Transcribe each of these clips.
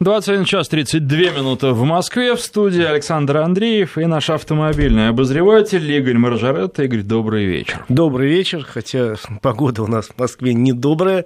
21 час 32 минуты в Москве. В студии Александр Андреев и наш автомобильный обозреватель Игорь Маржарет. Игорь, добрый вечер. Добрый вечер, хотя погода у нас в Москве недобрая.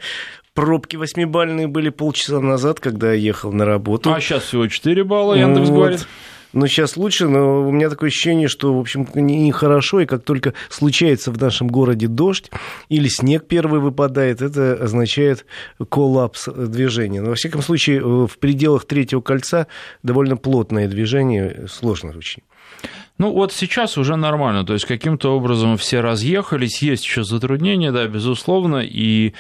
Пробки восьмибальные были полчаса назад, когда я ехал на работу. А сейчас всего 4 балла, Яндекс вот. говорит. Ну, сейчас лучше, но у меня такое ощущение, что, в общем, нехорошо, и как только случается в нашем городе дождь или снег первый выпадает, это означает коллапс движения. Но, во всяком случае, в пределах третьего кольца довольно плотное движение, сложно очень. Ну, вот сейчас уже нормально, то есть каким-то образом все разъехались, есть еще затруднения, да, безусловно, и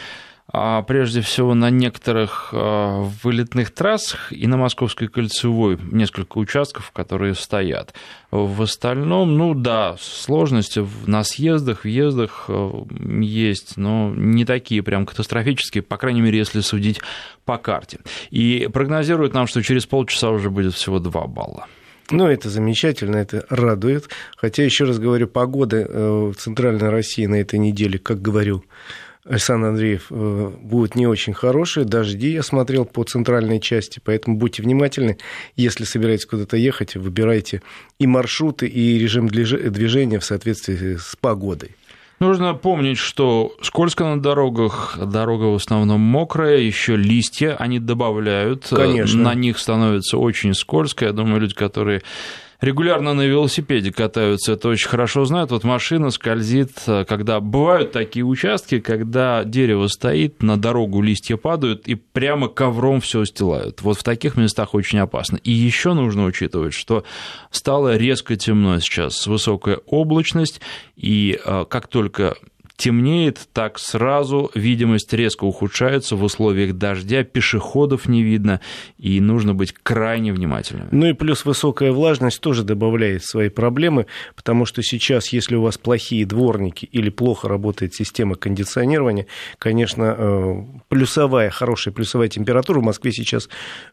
прежде всего на некоторых а, вылетных трассах и на Московской кольцевой несколько участков, которые стоят. В остальном, ну да, сложности на съездах, въездах а, есть, но не такие прям катастрофические, по крайней мере, если судить по карте. И прогнозируют нам, что через полчаса уже будет всего 2 балла. Ну, это замечательно, это радует. Хотя, еще раз говорю, погода э, в Центральной России на этой неделе, как говорил Александр Андреев, э, будут не очень хорошие. Дожди я смотрел по центральной части, поэтому будьте внимательны. Если собираетесь куда-то ехать, выбирайте и маршруты, и режим движения в соответствии с погодой. Нужно помнить, что скользко на дорогах, дорога в основном мокрая, еще листья они добавляют, Конечно. на них становится очень скользко. Я думаю, люди, которые регулярно на велосипеде катаются, это очень хорошо знают. Вот машина скользит, когда бывают такие участки, когда дерево стоит, на дорогу листья падают и прямо ковром все устилают. Вот в таких местах очень опасно. И еще нужно учитывать, что стало резко темно сейчас, высокая облачность, и э, как только темнеет, так сразу видимость резко ухудшается в условиях дождя, пешеходов не видно, и нужно быть крайне внимательным. Ну и плюс высокая влажность тоже добавляет свои проблемы, потому что сейчас, если у вас плохие дворники или плохо работает система кондиционирования, конечно, э, плюсовая, хорошая плюсовая температура, в Москве сейчас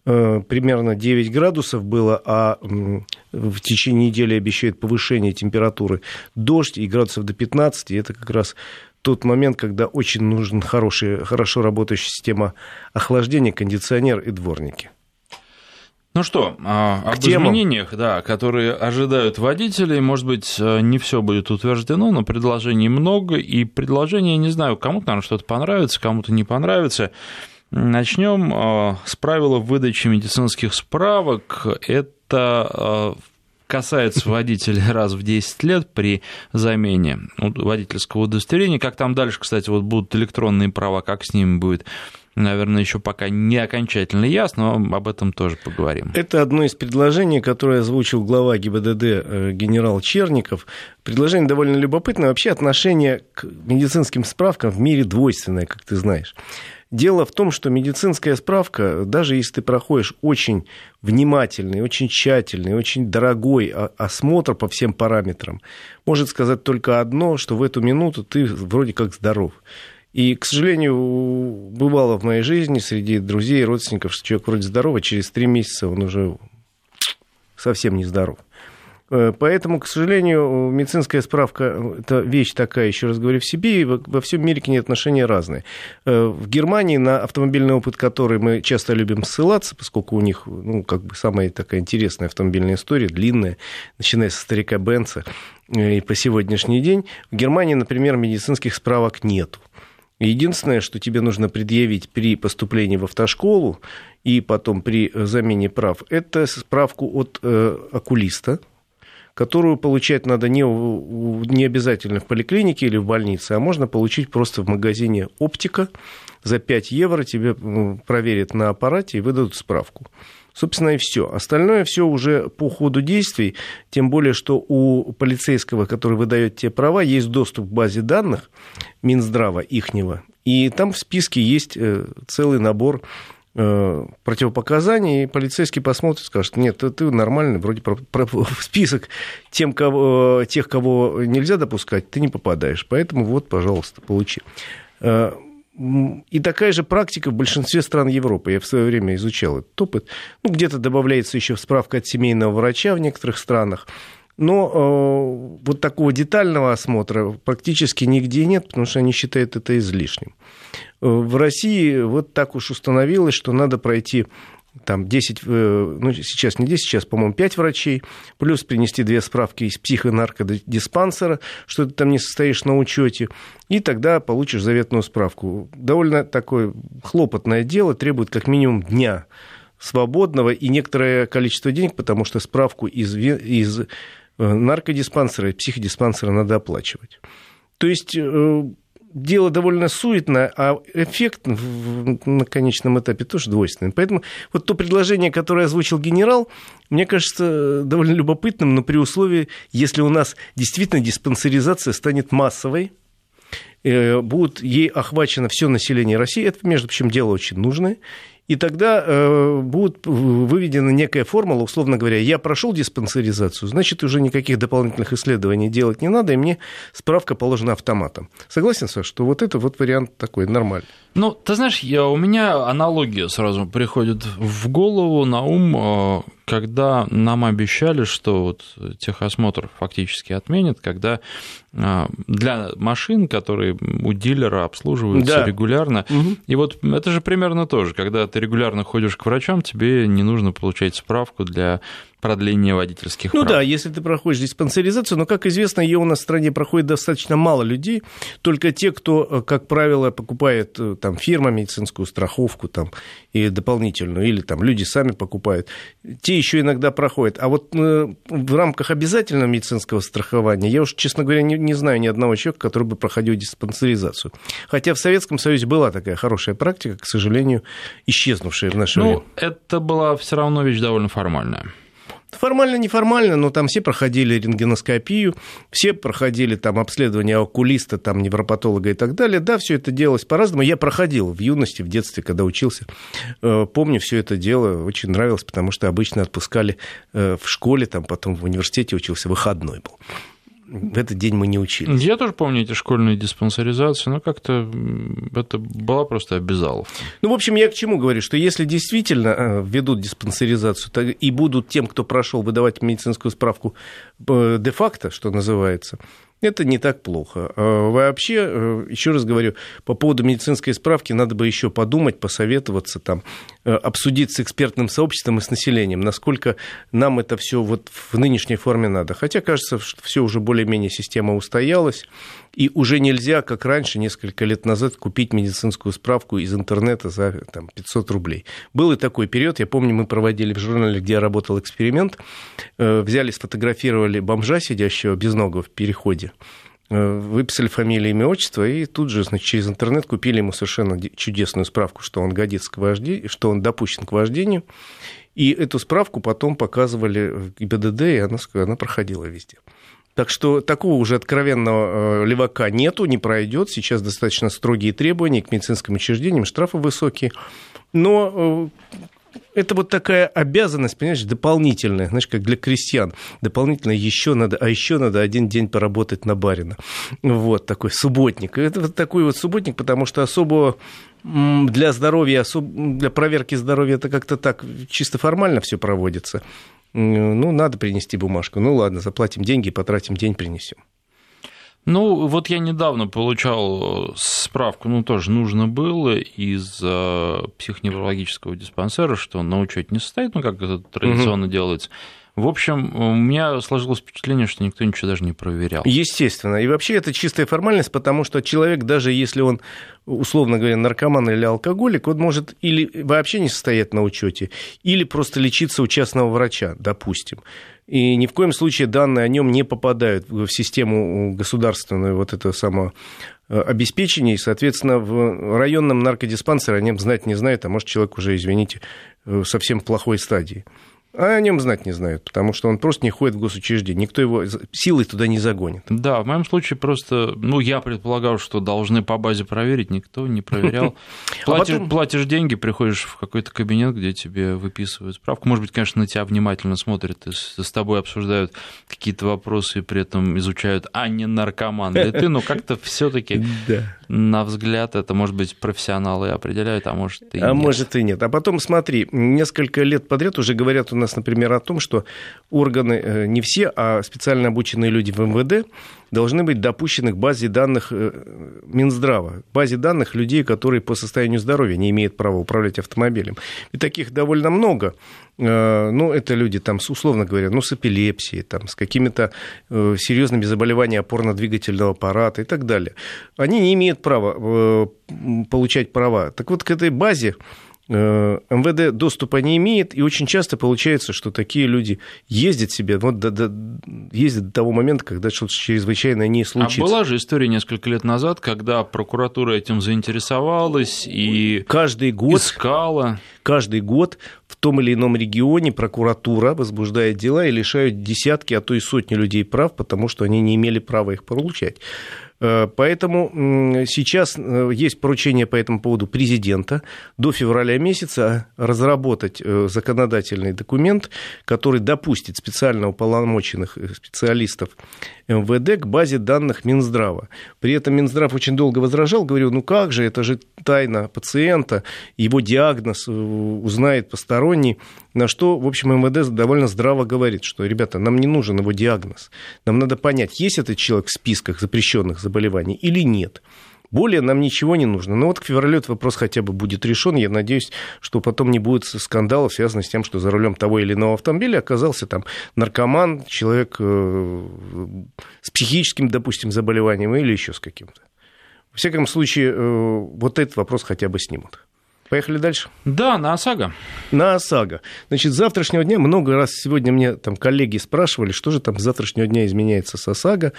э, примерно 9 градусов было, а в течение недели обещают повышение температуры дождь и градусов до 15, и это как раз тот момент, когда очень нужен хороший, хорошо работающая система охлаждения, кондиционер и дворники. Ну что, а, об темам. изменениях, да, которые ожидают водителей, может быть, э, не все будет утверждено, но предложений много, и предложения, не знаю, кому-то, наверное, что-то понравится, кому-то не понравится. Начнем э, с правила выдачи медицинских справок. Это э, касается водителей раз в 10 лет при замене водительского удостоверения. Как там дальше, кстати, вот будут электронные права, как с ними будет наверное, еще пока не окончательно ясно, но об этом тоже поговорим. Это одно из предложений, которое озвучил глава ГИБДД э, генерал Черников. Предложение довольно любопытное. Вообще отношение к медицинским справкам в мире двойственное, как ты знаешь. Дело в том, что медицинская справка, даже если ты проходишь очень внимательный, очень тщательный, очень дорогой осмотр по всем параметрам, может сказать только одно, что в эту минуту ты вроде как здоров. И, к сожалению, бывало в моей жизни среди друзей и родственников, что человек вроде здоров, а через три месяца он уже совсем не здоров. Э, поэтому, к сожалению, медицинская справка – это вещь такая, еще раз говорю, в себе, и во всем мире к ней отношения разные. Э, в Германии на автомобильный опыт, который мы часто любим ссылаться, поскольку у них, ну, как бы самая такая интересная автомобильная история, длинная, начиная со старика Бенца э, и по сегодняшний день, в Германии, например, медицинских справок нету. Единственное, что тебе нужно предъявить при поступлении в автошколу и потом при замене прав, это справку от э, окулиста, которую получать надо не, не обязательно в поликлинике или в больнице, а можно получить просто в магазине оптика. За 5 евро тебе проверят на аппарате и выдадут справку. Собственно, и все. Остальное все уже по ходу действий, тем более, что у полицейского, который выдает те права, есть доступ к базе данных Минздрава ихнего, и там в списке есть э, целый набор противопоказаний, и полицейский посмотрит, скажет, нет, ты, нормальный, вроде про, про, в список тем, кого, тех, кого нельзя допускать, ты не попадаешь. Поэтому вот, пожалуйста, получи. Э, и такая же практика в большинстве стран Европы. Я в свое время изучал этот опыт. Ну, где-то добавляется еще справка от семейного врача в некоторых странах. Но э, вот такого детального осмотра практически нигде нет, потому что они считают это излишним. Э, в России вот так уж установилось, что надо пройти там 10, э, ну, сейчас не 10, сейчас, по-моему, 5 врачей, плюс принести две справки из психонаркодиспансера, что ты там не состоишь на учете, и тогда получишь заветную справку. Довольно такое хлопотное дело, требует как минимум дня свободного и некоторое количество денег, потому что справку из, из э, наркодиспансера и психодиспансера надо оплачивать. То есть э, дело довольно суетное, а эффект на конечном этапе тоже двойственный. Поэтому вот то предложение, которое озвучил генерал, мне кажется довольно любопытным, но при условии, если у нас действительно диспансеризация станет массовой, э, будет ей охвачено все население России. Это, между прочим, дело очень нужное и тогда э, будет выведена некая формула, условно говоря, я прошел диспансеризацию, значит, уже никаких дополнительных исследований делать не надо, и мне справка положена автоматом. Согласен, Саш, что вот это вот вариант такой нормальный? Ну, ты знаешь, я, у меня аналогия сразу приходит в голову, на ум, э, когда нам обещали, что вот техосмотр фактически отменят, когда э, для машин, которые у дилера обслуживаются да. регулярно, угу. и вот это же примерно то же, когда ты регулярно ходишь к врачам, тебе не нужно получать справку для продления водительских ну прав. Ну да, если ты проходишь диспансеризацию, но, как известно, ее у нас в стране проходит достаточно мало людей, только те, кто, э, как правило, покупает э, там, фирма медицинскую страховку там, и дополнительную, или там люди сами покупают, те еще иногда проходят. А вот э, в рамках обязательного медицинского страхования я уж, честно говоря, не, не знаю ни одного человека, который бы проходил диспансеризацию. Хотя в Советском Союзе была такая хорошая практика, к сожалению, исчезнувшая в наше ну, время. Это была все равно вещь довольно формальная. Формально, неформально, но там все проходили рентгеноскопию, все проходили там обследование окулиста, там невропатолога и так далее. Да, все это делалось по-разному. Я проходил в юности, в детстве, когда учился. Э, помню все это дело, очень нравилось, потому что обычно отпускали э, в школе, там потом в университете учился, выходной был в этот день мы не учились. Я тоже помню эти школьные диспансеризации, но как-то это была просто обязаловка. Ну, в общем, я к чему говорю, что если действительно э, ведут диспансеризацию и будут тем, кто прошел, выдавать медицинскую справку э, де-факто, что называется, это не так плохо. А вообще, э, еще раз говорю, по поводу медицинской справки надо бы еще подумать, посоветоваться, там, э, обсудить с экспертным сообществом и с населением, насколько нам это все вот в нынешней форме надо. Хотя кажется, что все уже более-менее система устоялась, и уже нельзя, как раньше, несколько лет назад, купить медицинскую справку из интернета за там, 500 рублей. Был и такой период, я помню, мы проводили в журнале, где я работал эксперимент, э, взяли, сфотографировали бомжа, сидящего без ногу в переходе, э, выписали фамилию, имя, отчество, и тут же значит, через интернет купили ему совершенно чудесную справку, что он годится к вождению, что он допущен к вождению. И эту справку потом показывали в ГИБДД, и она, она проходила везде. Так что такого уже откровенного э, левака нету, не пройдет. Сейчас достаточно строгие требования к медицинским учреждениям, штрафы высокие. Но э, это вот такая обязанность, понимаешь, дополнительная, знаешь, как для крестьян. Дополнительно еще надо, а еще надо один день поработать на барина. Вот такой субботник. Это вот такой вот субботник, потому что особо для здоровья, для проверки здоровья это как-то так чисто формально все проводится ну, надо принести бумажку. Ну, ладно, заплатим деньги, потратим день, принесем. Ну, вот я недавно получал э, справку, ну, тоже нужно было из э, психоневрологического диспансера, что он на учете не состоит, ну, как это традиционно угу. делается. В общем, у меня сложилось впечатление, что никто ничего даже не проверял. Естественно. И вообще это чистая формальность, потому что человек, даже если он, условно говоря, наркоман или алкоголик, он может или вообще не состоять на учете, или просто лечиться у частного врача, допустим. И ни в коем случае данные о нем не попадают в систему государственную вот этого самого э, обеспечения, и, соответственно, в районном наркодиспансере о нем знать не знает, а может человек уже, извините, э, совсем в плохой стадии. А о нем знать не знают, потому что он просто не ходит в госучреждение. Никто его силой туда не загонит. Да, в моем случае просто, ну, я предполагал, что должны по базе проверить, никто не проверял. А платишь, потом... платишь деньги, приходишь в какой-то кабинет, где тебе выписывают справку. Может быть, конечно, на тебя внимательно смотрят и с тобой обсуждают какие-то вопросы и при этом изучают, а не наркоман ли ты, но как-то все таки на взгляд это, может быть, профессионалы определяют, а может и А может и нет. А потом смотри, несколько лет подряд уже говорят у нас, например, о том, что органы, э, не все, а специально обученные люди в МВД должны быть допущены к базе данных э, Минздрава, базе данных людей, которые по состоянию здоровья не имеют права управлять автомобилем. И таких довольно много. Э, ну, это люди, там, условно говоря, ну, с эпилепсией, там, с какими-то серьезными заболеваниями опорно-двигательного аппарата и так далее. Они не имеют права получать права. Так вот, к этой базе МВД доступа не имеет, и очень часто получается, что такие люди ездят себе, вот до, до, ездят до того момента, когда что-то чрезвычайное не случится. А была же история несколько лет назад, когда прокуратура этим заинтересовалась и каждый год, искала. Каждый год в том или ином регионе прокуратура возбуждает дела и лишают десятки, а то и сотни людей прав, потому что они не имели права их получать. Э, поэтому сейчас э, есть поручение по этому поводу президента до февраля месяца разработать э, законодательный документ, который допустит специально уполномоченных специалистов МВД к базе данных Минздрава. При этом Минздрав очень долго возражал, говорил, ну как же, это же тайна пациента, его диагноз узнает посторонний. На что, в общем, МВД довольно здраво говорит, что, ребята, нам не нужен его диагноз. Нам надо понять, есть этот человек в списках запрещенных заболеваний или нет. Более нам ничего не нужно. Но ну вот к февралю этот вопрос хотя бы будет решен. Я надеюсь, что потом не будет скандалов, связанных с тем, что за рулем того или иного автомобиля оказался там наркоман, человек э, с психическим, допустим, заболеванием или еще с каким-то. В всяком случае, э, вот этот вопрос хотя бы снимут. Поехали дальше? Да, на ОСАГО. На ОСАГО. Значит, с завтрашнего дня, много раз сегодня мне там коллеги спрашивали, что же там с завтрашнего дня изменяется с ОСАГО,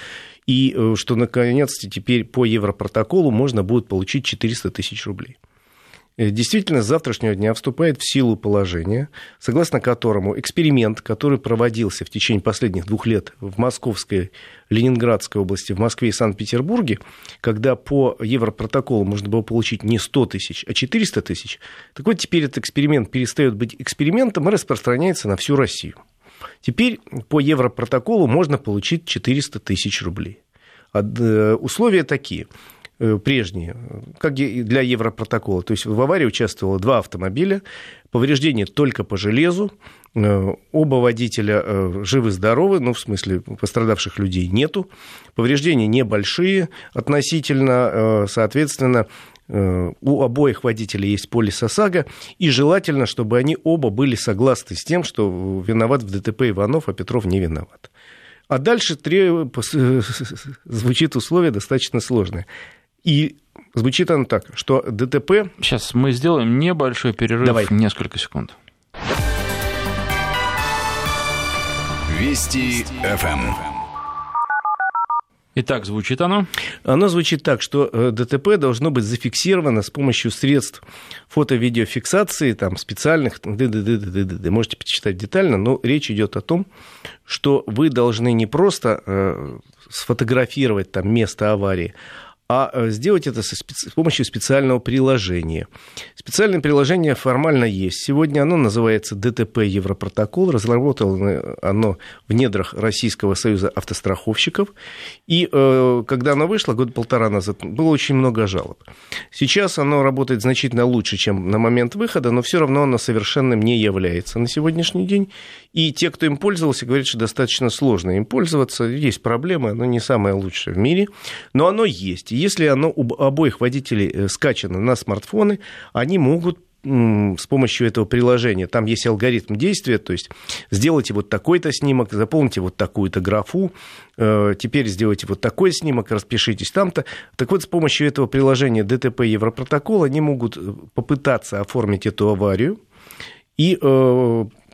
и э, что, наконец-то, теперь по Европротоколу можно будет получить 400 тысяч рублей. Э, действительно, с завтрашнего дня вступает в силу положение, согласно которому эксперимент, который проводился в течение последних двух лет в Московской, Ленинградской области, в Москве и Санкт-Петербурге, когда по Европротоколу можно было получить не 100 тысяч, а 400 тысяч, так вот теперь этот эксперимент перестает быть экспериментом и распространяется на всю Россию. Теперь по Европротоколу можно получить 400 тысяч рублей. Э, условия такие – прежние, как для Европротокола. То есть в аварии участвовало два автомобиля, повреждения только по железу, э, оба водителя э, живы-здоровы, ну, в смысле, пострадавших людей нету, повреждения небольшие относительно, соответственно, у обоих водителей есть полис ОСАГО, и желательно, чтобы они оба были согласны с тем, что виноват в ДТП Иванов, а Петров не виноват. А дальше звучит условие достаточно сложное. И звучит оно так, что ДТП... Сейчас мы сделаем небольшой перерыв, Давай. несколько секунд. Вести ФМ. Итак, звучит оно? Оно звучит так, что э, ДТП должно быть зафиксировано с помощью средств фото-видеофиксации, там, специальных, ды -ды -ды -ды -ды, можете почитать детально, но речь идет о том, что вы должны не просто э, сфотографировать там место аварии, а э, сделать это с помощью специального приложения. Специальное приложение формально есть. Сегодня оно называется ДТП Европротокол. Разработано оно в недрах Российского союза автостраховщиков. И э, когда оно вышло, год полтора назад, было очень много жалоб. Сейчас оно работает значительно лучше, чем на момент выхода, но все равно оно совершенным не является на сегодняшний день. И те, кто им пользовался, говорят, что достаточно сложно им пользоваться. Есть проблемы, оно не самое лучшее в мире, но оно есть. Если оно у обоих водителей э, скачано на смартфоны, они могут с помощью этого приложения. Там есть алгоритм действия, то есть сделайте вот такой-то снимок, заполните вот такую-то графу, э, теперь сделайте вот такой снимок, распишитесь там-то. Так вот, с помощью этого приложения ДТП Европротокол они могут э, попытаться оформить эту аварию и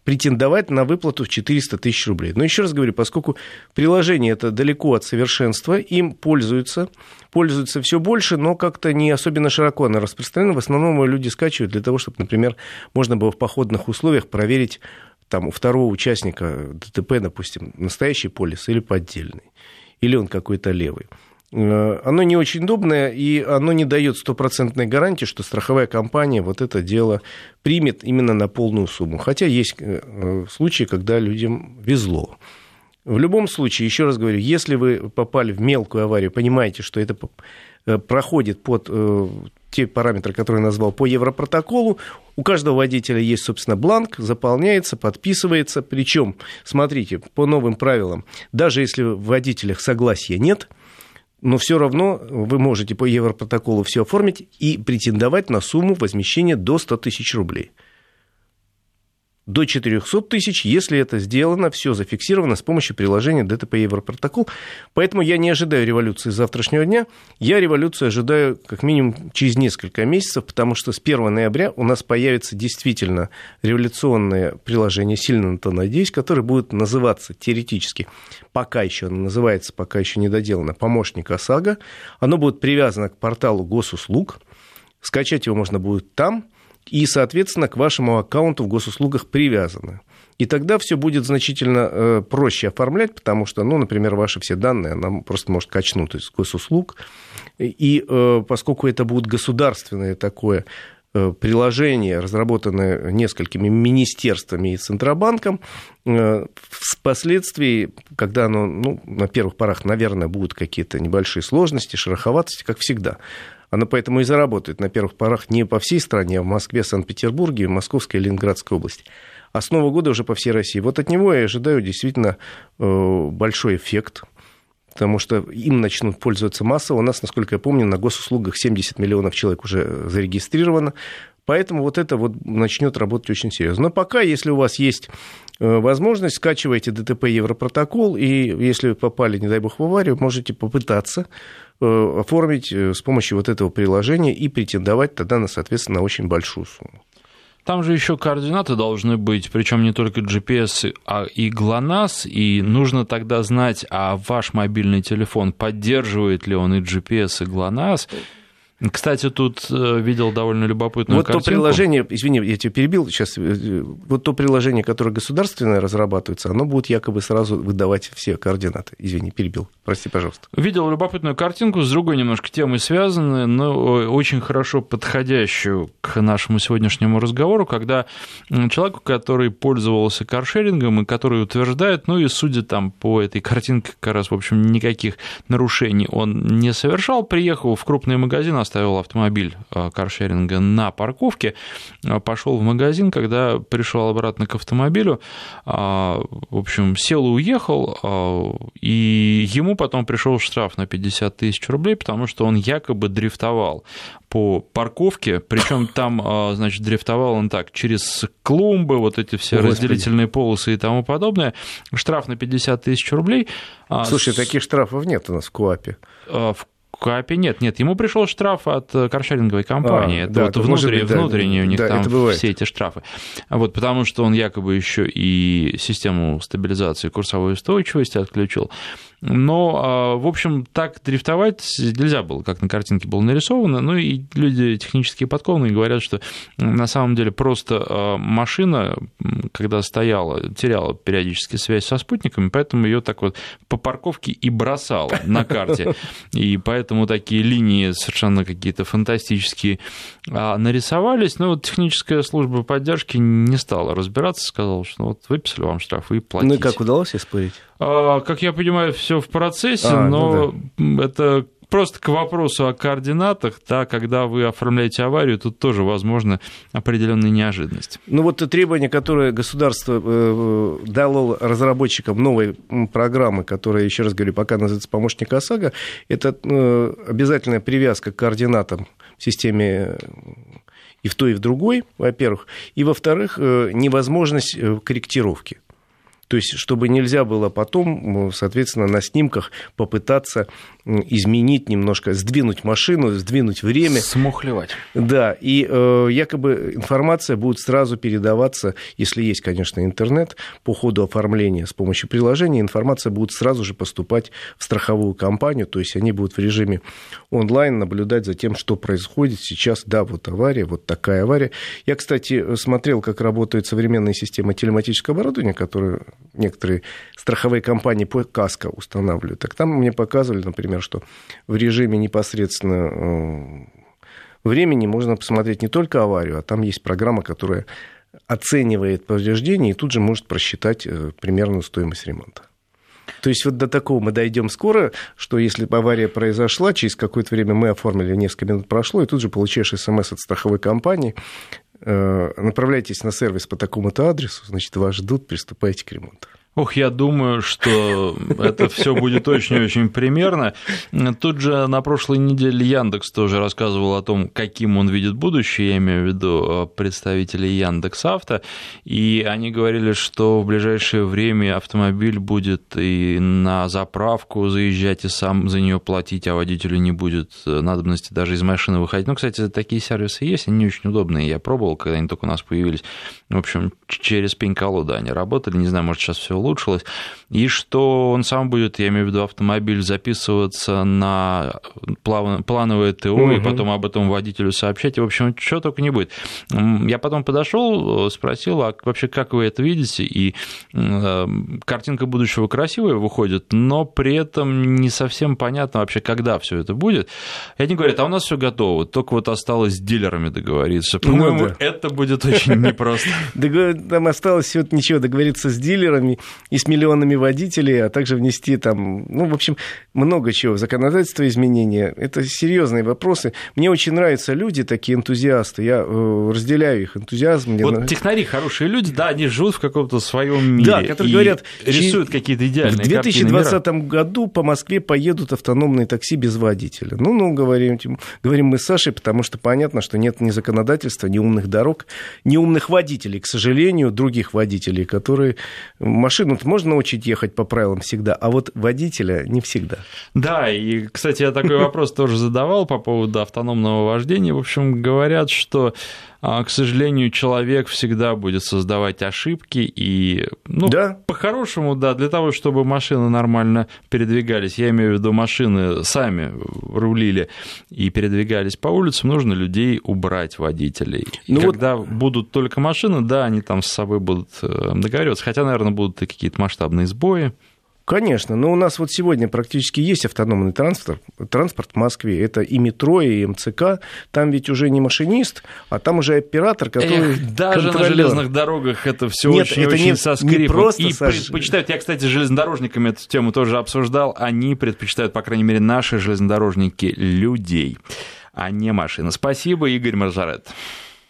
претендовать на выплату в 400 тысяч рублей. Но еще раз говорю, поскольку приложение это далеко от совершенства, им пользуются, пользуются все больше, но как-то не особенно широко оно распространено. В основном люди скачивают для того, чтобы, например, можно было в походных условиях проверить там, у второго участника ДТП, допустим, настоящий полис или поддельный, или он какой-то левый. Э, оно не очень удобное, и оно не дает стопроцентной гарантии, что страховая компания вот это дело примет именно на полную сумму. Хотя есть э, случаи, когда людям везло. В любом случае, еще раз говорю, если вы попали в мелкую аварию, понимаете, что это проходит под те параметры, которые я назвал, по Европротоколу. У каждого водителя есть, собственно, бланк, заполняется, подписывается. Причем, смотрите, по новым правилам, даже если в водителях согласия нет, но все равно вы можете по Европротоколу все оформить и претендовать на сумму возмещения до 100 тысяч рублей до 400 тысяч, если это сделано, все зафиксировано с помощью приложения ДТП Европротокол. Поэтому я не ожидаю революции завтрашнего дня. Я революцию ожидаю как минимум через несколько месяцев, потому что с 1 ноября у нас появится действительно революционное приложение, сильно на то надеюсь, которое будет называться теоретически, пока еще оно называется, пока еще не доделано, помощник ОСАГО. Оно будет привязано к порталу госуслуг. Скачать его можно будет там – и, соответственно, к вашему аккаунту в госуслугах привязаны. И тогда все будет значительно э, проще оформлять, потому что, ну, например, ваши все данные она просто может качнуть из госуслуг. И э, поскольку это будет государственное такое приложение, разработанное несколькими министерствами и Центробанком, впоследствии, когда оно, ну, на первых порах, наверное, будут какие-то небольшие сложности, шероховатости, как всегда, она поэтому и заработает на первых порах не по всей стране, а в Москве, Санкт-Петербурге, Московской и Ленинградской области. А с Нового года уже по всей России. Вот от него я ожидаю действительно э, большой эффект, потому что им начнут пользоваться массово. У нас, насколько я помню, на госуслугах 70 миллионов человек уже зарегистрировано. Поэтому вот это вот начнет работать очень серьезно. Но пока, если у вас есть э, возможность, скачивайте ДТП Европротокол, и если попали, не дай бог, в аварию, можете попытаться Э, оформить э, с помощью вот этого приложения и претендовать тогда, на, соответственно, очень большую сумму. Там же еще координаты должны быть, причем не только GPS, а и GLONASS, и нужно тогда знать, а ваш мобильный телефон поддерживает ли он и GPS, и GLONASS, кстати, тут э, видел довольно любопытную вот картинку. то приложение, извини, я тебя перебил сейчас, э, вот то приложение, которое государственное разрабатывается, оно будет якобы сразу выдавать все координаты. Извини, перебил, прости, пожалуйста. Видел любопытную картинку, с другой немножко темой связанной, но очень хорошо подходящую к нашему сегодняшнему разговору, когда человеку, который пользовался каршерингом и который утверждает, ну и судя там по этой картинке, как раз, в общем, никаких нарушений он не совершал, приехал в крупный магазин, оставил автомобиль э, каршеринга на парковке, э, пошел в магазин, когда пришел обратно к автомобилю, э, в общем, сел и уехал, и ему потом пришел штраф на 50 тысяч рублей, потому что он якобы дрифтовал по парковке, причем там, значит, дрифтовал он так, через клумбы, вот эти все Господи. разделительные полосы и тому подобное. Штраф на 50 тысяч рублей. Слушай, таких штрафов нет у нас в КУАПе. В КАПе нет, нет, ему пришел штраф от э, каршеринговой компании. А, это да, вот внутренние, быть, внутренние да, у них да, там все эти штрафы. Вот, потому что он якобы еще и систему стабилизации курсовой устойчивости отключил. Но, а, в общем, так дрифтовать нельзя было, как на картинке было нарисовано. Ну и люди технически подкованные говорят, что на самом деле просто а, машина, когда стояла, теряла периодически связь со спутниками, поэтому ее так вот по парковке и бросала на карте. И поэтому такие линии совершенно какие-то фантастические а, нарисовались. Но вот техническая служба поддержки не стала разбираться, сказала, что вот выписали вам штраф и платите. Ну и как удалось оспорить? Как я понимаю, все в процессе, а, ну но ну да. это просто к вопросу о координатах, да, когда вы оформляете аварию, тут тоже возможно определенная неожиданность. Ну вот требование, которое государство э, дало разработчикам новой программы, которая, еще раз говорю, пока называется помощник ОСАГО, это э, обязательная привязка к координатам в системе и в той, и в другой, во-первых, и, во-вторых, э, невозможность корректировки. То есть, чтобы нельзя было потом, соответственно, на снимках попытаться изменить немножко, сдвинуть машину, сдвинуть время. Смухлевать. Да, и э, якобы информация будет сразу передаваться, если есть, конечно, интернет, по ходу оформления с помощью приложения, информация будет сразу же поступать в страховую компанию, то есть они будут в режиме онлайн наблюдать за тем, что происходит сейчас. Да, вот авария, вот такая авария. Я, кстати, смотрел, как работает современная система телематического оборудования, которую некоторые страховые компании по КАСКО устанавливают. Так там мне показывали, например, что в режиме непосредственно э, времени можно посмотреть не только аварию, а там есть программа, которая оценивает повреждения и тут же может просчитать э, примерную стоимость ремонта. То есть вот до такого мы дойдем скоро, что если авария произошла, через какое-то время мы оформили, несколько минут прошло, и тут же получаешь смс от страховой компании, направляйтесь на сервис по такому-то адресу, значит, вас ждут, приступайте к ремонту. Ох, я думаю, что это все будет очень-очень примерно. Тут же на прошлой неделе Яндекс тоже рассказывал о том, каким он видит будущее, я имею в виду э, представителей Яндекс Авто, и они говорили, что в ближайшее время автомобиль будет и на заправку заезжать, и сам за нее платить, а водителю не будет э, надобности даже из машины выходить. Ну, кстати, такие сервисы есть, они очень удобные, я пробовал, когда они только у нас появились. В общем, через пень-колоду они работали, не знаю, может, сейчас все улучшилось, и что он сам будет, я имею в виду автомобиль, записываться на плановое ТО, угу. и потом об этом водителю сообщать, и, в общем, что только не будет. Я потом подошел, спросил, а вообще как вы это видите, и э, картинка будущего красивая выходит, но при этом не совсем понятно вообще, когда все это будет. И они говорят, а у нас все готово, только вот осталось с дилерами договориться. Ну По-моему, ну, да. это будет очень непросто. Там осталось всего ничего, договориться с дилерами, и с миллионами водителей, а также внести там, ну, в общем, много чего, законодательство изменения. Это серьезные вопросы. Мне очень нравятся люди, такие энтузиасты. Я э, разделяю их энтузиазм. Вот нравится. технари хорошие люди, да, они живут в каком-то своем мире. Да, которые говорят, рисуют какие-то идеальные В 2020 году по Москве поедут автономные такси без водителя. Ну, ну, говорим, говорим мы с Сашей, потому что понятно, что нет ни законодательства, ни умных дорог, ни умных водителей, к сожалению, других водителей, которые машину машину можно научить ехать по правилам всегда, а вот водителя не всегда. Да, и, кстати, я такой вопрос тоже задавал по поводу автономного вождения. В общем, говорят, что к сожалению, человек всегда будет создавать ошибки, и, ну, да. по-хорошему, да, для того, чтобы машины нормально передвигались, я имею в виду, машины сами рулили и передвигались по улицам, нужно людей убрать, водителей. И ну когда вот... будут только машины, да, они там с собой будут э, договариваться, хотя, наверное, будут и какие-то масштабные сбои. Конечно, но у нас вот сегодня практически есть автономный транспорт, транспорт в Москве. Это и метро, и МЦК. Там ведь уже не машинист, а там уже оператор, который Эх, Даже на железных дорогах это все очень, это очень не, со скрипом. Не просто, и Саш... предпочитают, я, кстати, с железнодорожниками эту тему тоже обсуждал, они предпочитают, по крайней мере, наши железнодорожники, людей, а не машины. Спасибо, Игорь Маржарет.